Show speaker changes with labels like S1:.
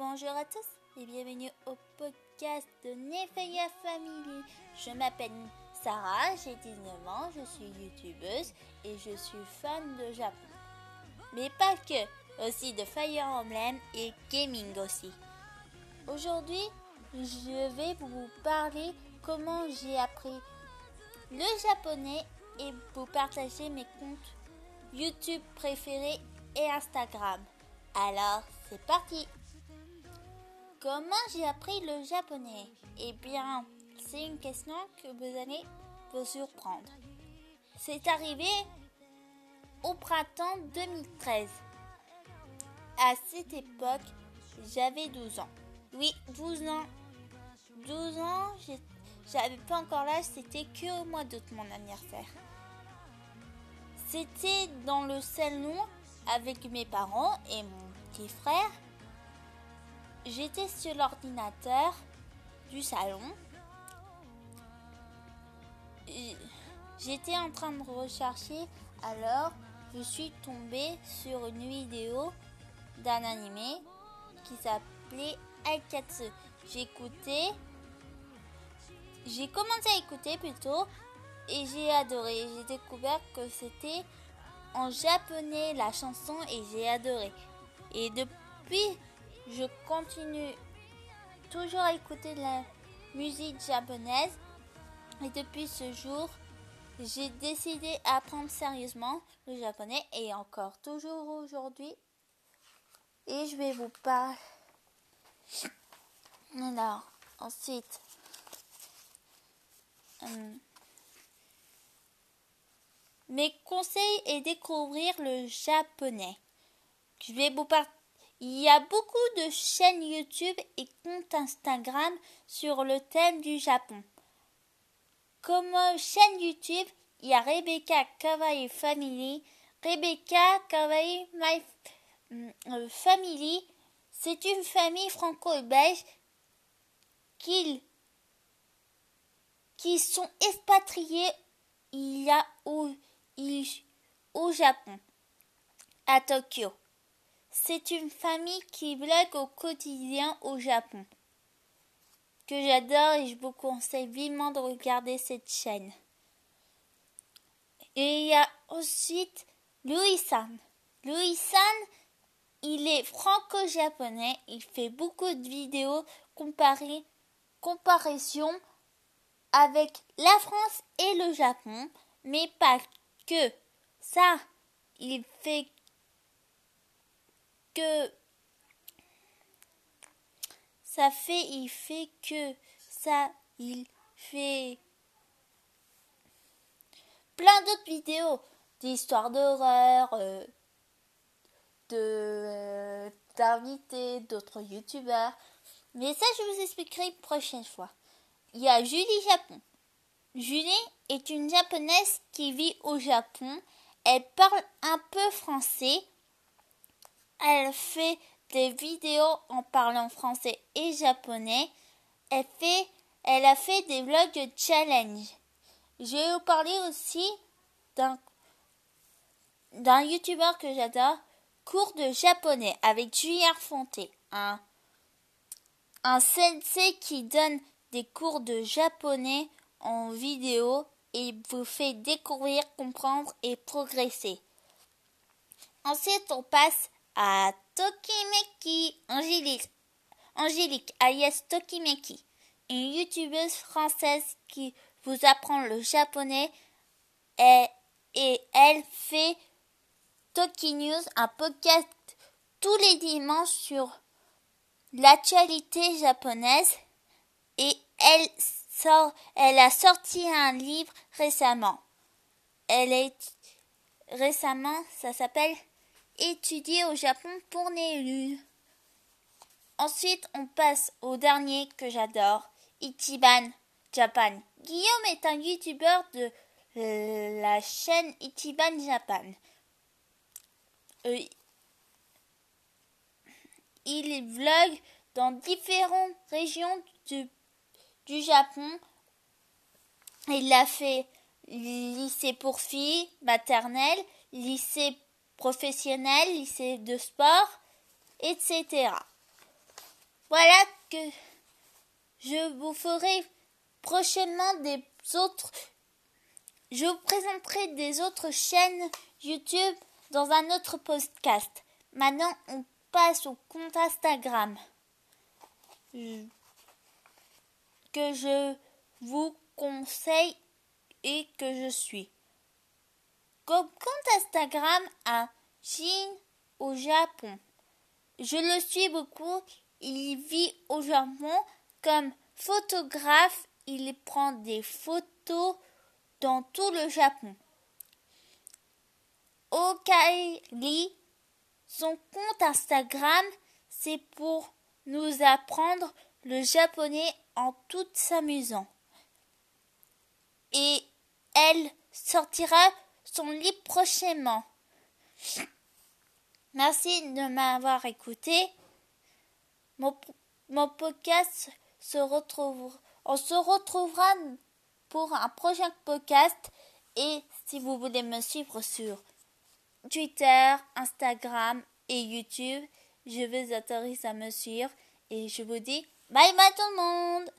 S1: Bonjour à tous et bienvenue au podcast de Nefeya Family. Je m'appelle Sarah, j'ai 19 ans, je suis youtubeuse et je suis fan de Japon. Mais pas que, aussi de Fire Emblem et gaming aussi. Aujourd'hui, je vais vous parler comment j'ai appris le japonais et vous partager mes comptes YouTube préférés et Instagram. Alors, c'est parti Comment j'ai appris le japonais? Eh bien, c'est une question que vous allez vous surprendre. C'est arrivé au printemps 2013. À cette époque, j'avais 12 ans. Oui, 12 ans. 12 ans, j'avais pas encore l'âge, c'était que au mois d'août mon anniversaire. C'était dans le salon avec mes parents et mon petit frère. J'étais sur l'ordinateur du salon. J'étais en train de rechercher, alors je suis tombée sur une vidéo d'un animé qui s'appelait Aikatsu. J'écoutais, j'ai commencé à écouter plutôt et j'ai adoré. J'ai découvert que c'était en japonais la chanson et j'ai adoré. Et depuis, je continue toujours à écouter de la musique japonaise. Et depuis ce jour, j'ai décidé d'apprendre sérieusement le japonais et encore toujours aujourd'hui. Et je vais vous parler. Alors, ensuite. Hum, mes conseils et découvrir le japonais. Je vais vous Il y a beaucoup de chaînes YouTube et comptes Instagram sur le thème du Japon. Comme chaîne YouTube, il y a Rebecca Kawaii Family. Rebecca Kawaii My euh, Family, c'est une famille franco-belge qui, sont expatriés il au Japon, à Tokyo. C'est une famille qui blogue au quotidien au Japon, que j'adore et je vous conseille vivement de regarder cette chaîne. Et il y a ensuite Louis-san. Louis-san, il est franco-japonais, il fait beaucoup de vidéos comparées, comparaison avec la France et le Japon, mais pas que ça, il fait que ça fait, il fait que ça, il fait plein d'autres vidéos d'histoires d'horreur, euh, de euh, d'invités, d'autres youtubeurs. Mais ça, je vous expliquerai une prochaine fois. Il y a Julie Japon. Julie est une japonaise qui vit au Japon. Elle parle un peu français. Elle fait des vidéos en parlant français et japonais. Elle, a fait des vlogs challenge. Je vais vous parler aussi d'un, d'un youtubeur que j'adore, cours de japonais avec Julien Fonté, un, un sensei qui donne des cours de japonais en vidéo et vous fait découvrir, comprendre et progresser. Ensuite, on passe à Tokimeki Angélique, Angélique alias Tokimeki, une youtubeuse française qui vous apprend le japonais et, elle fait Toki News, un podcast tous les dimanches sur l'actualité japonaise et elle elle a sorti un livre récemment. Elle est récemment, ça s'appelle Étudier au Japon pour Nélu. Ensuite, on passe au dernier que j'adore, Ichiban Japan. Guillaume est un youtubeur de la chaîne Ichiban Japan. Euh, il vlog dans différentes régions du du Japon. Il a fait lycée pour filles, maternelle, lycée professionnel, lycée de sport, etc. voilà que je vous ferai prochainement des autres. Je vous présenterai des autres chaînes YouTube dans un autre podcast. Maintenant, on passe au compte Instagram que je vous conseille et que je suis. Comme compte Instagram à Chine au Japon. Je le suis beaucoup. Il vit au Japon comme photographe. Il prend des photos dans tout le Japon. Okaili, son compte Instagram, c'est pour nous apprendre le japonais en tout s'amusant. Et elle sortira son livre prochainement. Merci de m'avoir écouté. Mon, mon, podcast se retrouve. On se retrouvera pour un prochain podcast. Et si vous voulez me suivre sur Twitter, Instagram et YouTube, je vous autorise à me suivre. Et je vous dis bye bye tout le monde